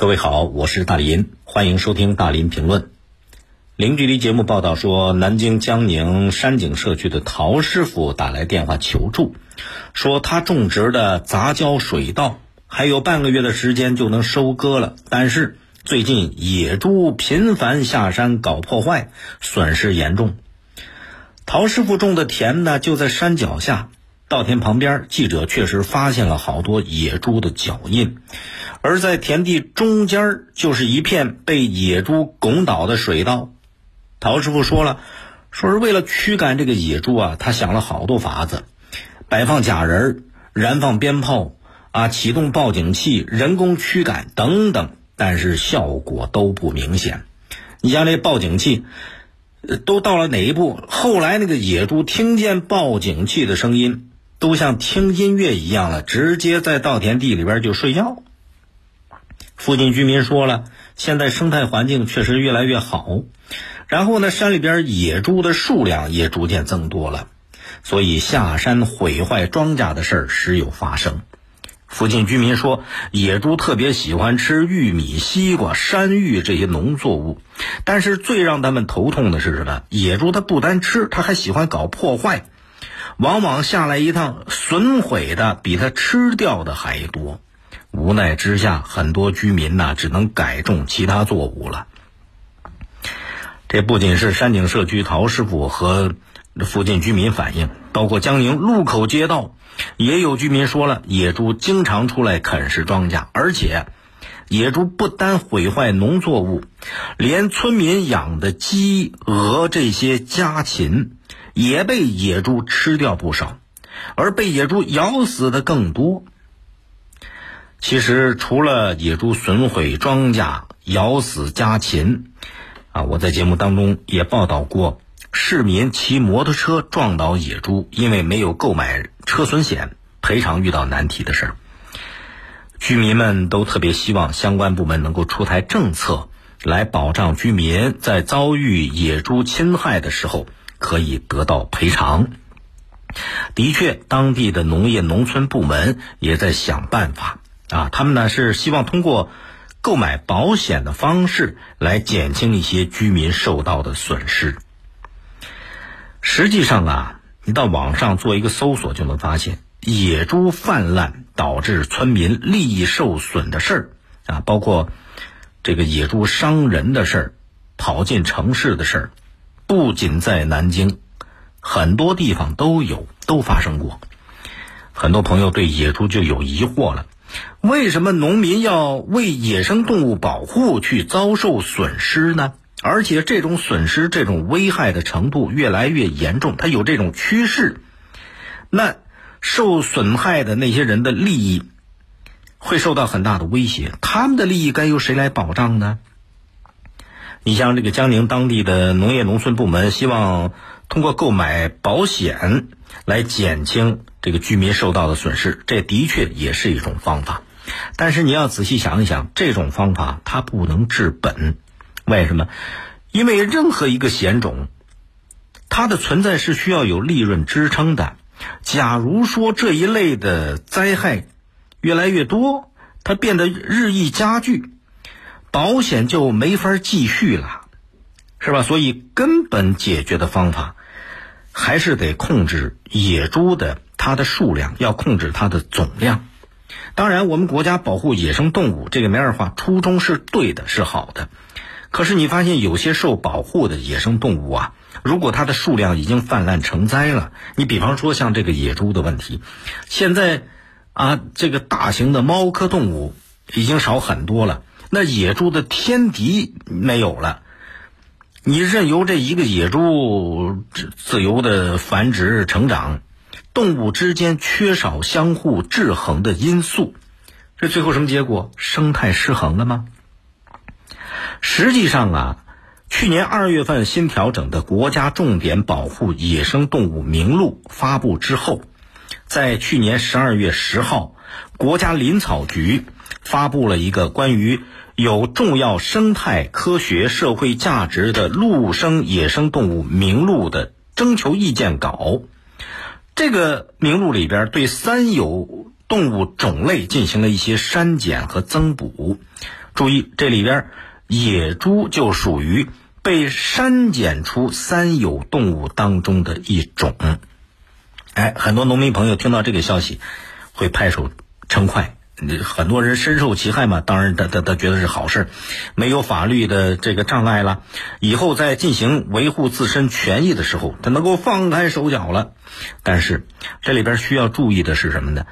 各位好，我是大林，欢迎收听大林评论。零距离节目报道说，南京江宁山景社区的陶师傅打来电话求助，说他种植的杂交水稻还有半个月的时间就能收割了，但是最近野猪频繁下山搞破坏，损失严重。陶师傅种的田呢就在山脚下。稻田旁边，记者确实发现了好多野猪的脚印，而在田地中间就是一片被野猪拱倒的水稻。陶师傅说了，说是为了驱赶这个野猪啊，他想了好多法子，摆放假人、燃放鞭炮啊、启动报警器、人工驱赶等等，但是效果都不明显。你像这报警器，都到了哪一步？后来那个野猪听见报警器的声音。都像听音乐一样了，直接在稻田地里边就睡觉。附近居民说了，现在生态环境确实越来越好，然后呢，山里边野猪的数量也逐渐增多了，所以下山毁坏庄稼的事儿时有发生。附近居民说，野猪特别喜欢吃玉米、西瓜、山芋这些农作物，但是最让他们头痛的是什么？野猪它不单吃，它还喜欢搞破坏。往往下来一趟，损毁的比他吃掉的还多。无奈之下，很多居民呢只能改种其他作物了。这不仅是山景社区陶师傅和附近居民反映，包括江宁路口街道，也有居民说了，野猪经常出来啃食庄稼，而且野猪不单毁坏农作物，连村民养的鸡、鹅这些家禽。也被野猪吃掉不少，而被野猪咬死的更多。其实，除了野猪损毁庄稼、咬死家禽，啊，我在节目当中也报道过，市民骑摩托车撞倒野猪，因为没有购买车损险，赔偿遇到难题的事儿。居民们都特别希望相关部门能够出台政策，来保障居民在遭遇野猪侵害的时候。可以得到赔偿。的确，当地的农业农村部门也在想办法啊。他们呢是希望通过购买保险的方式来减轻一些居民受到的损失。实际上啊，你到网上做一个搜索就能发现，野猪泛滥导致村民利益受损的事儿啊，包括这个野猪伤人的事儿、跑进城市的事儿。不仅在南京，很多地方都有，都发生过。很多朋友对野猪就有疑惑了：为什么农民要为野生动物保护去遭受损失呢？而且这种损失、这种危害的程度越来越严重，它有这种趋势。那受损害的那些人的利益会受到很大的威胁，他们的利益该由谁来保障呢？你像这个江宁当地的农业农村部门，希望通过购买保险来减轻这个居民受到的损失，这的确也是一种方法。但是你要仔细想一想，这种方法它不能治本。为什么？因为任何一个险种，它的存在是需要有利润支撑的。假如说这一类的灾害越来越多，它变得日益加剧。保险就没法继续了，是吧？所以根本解决的方法，还是得控制野猪的它的数量，要控制它的总量。当然，我们国家保护野生动物这个没二话，初衷是对的，是好的。可是你发现有些受保护的野生动物啊，如果它的数量已经泛滥成灾了，你比方说像这个野猪的问题，现在啊，这个大型的猫科动物已经少很多了。那野猪的天敌没有了，你任由这一个野猪自由的繁殖成长，动物之间缺少相互制衡的因素，这最后什么结果？生态失衡了吗？实际上啊，去年二月份新调整的国家重点保护野生动物名录发布之后，在去年十二月十号，国家林草局发布了一个关于。有重要生态、科学、社会价值的陆生野生动物名录的征求意见稿，这个名录里边对三有动物种类进行了一些删减和增补。注意，这里边野猪就属于被删减出三有动物当中的一种。哎，很多农民朋友听到这个消息，会拍手称快。很多人深受其害嘛，当然他他他觉得是好事，没有法律的这个障碍了，以后在进行维护自身权益的时候，他能够放开手脚了。但是这里边需要注意的是什么呢？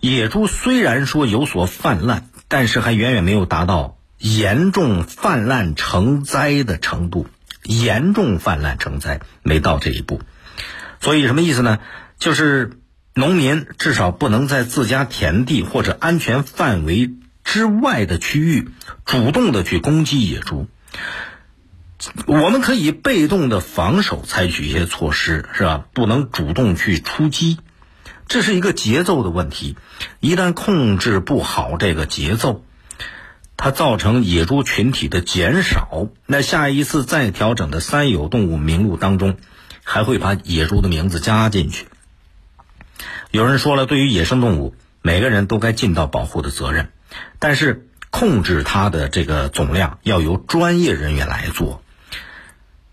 野猪虽然说有所泛滥，但是还远远没有达到严重泛滥成灾的程度，严重泛滥成灾没到这一步。所以什么意思呢？就是。农民至少不能在自家田地或者安全范围之外的区域主动的去攻击野猪。我们可以被动的防守，采取一些措施，是吧？不能主动去出击，这是一个节奏的问题。一旦控制不好这个节奏，它造成野猪群体的减少，那下一次再调整的三有动物名录当中，还会把野猪的名字加进去。有人说了，对于野生动物，每个人都该尽到保护的责任，但是控制它的这个总量要由专业人员来做。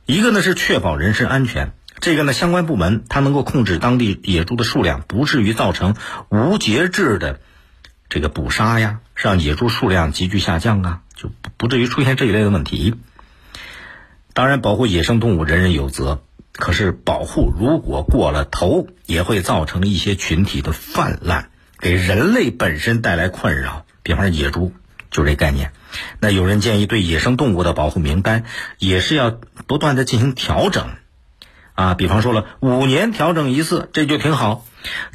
一个呢是确保人身安全，这个呢相关部门它能够控制当地野猪的数量，不至于造成无节制的这个捕杀呀，让野猪数量急剧下降啊，就不不至于出现这一类的问题。当然，保护野生动物人人有责。可是，保护如果过了头，也会造成一些群体的泛滥，给人类本身带来困扰。比方说野猪，就这概念。那有人建议，对野生动物的保护名单也是要不断的进行调整。啊，比方说了，五年调整一次，这就挺好，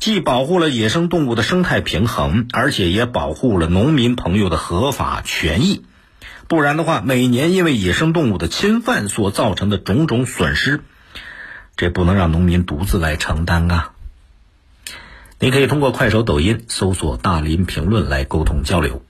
既保护了野生动物的生态平衡，而且也保护了农民朋友的合法权益。不然的话，每年因为野生动物的侵犯所造成的种种损失。这不能让农民独自来承担啊！你可以通过快手、抖音搜索“大林评论”来沟通交流。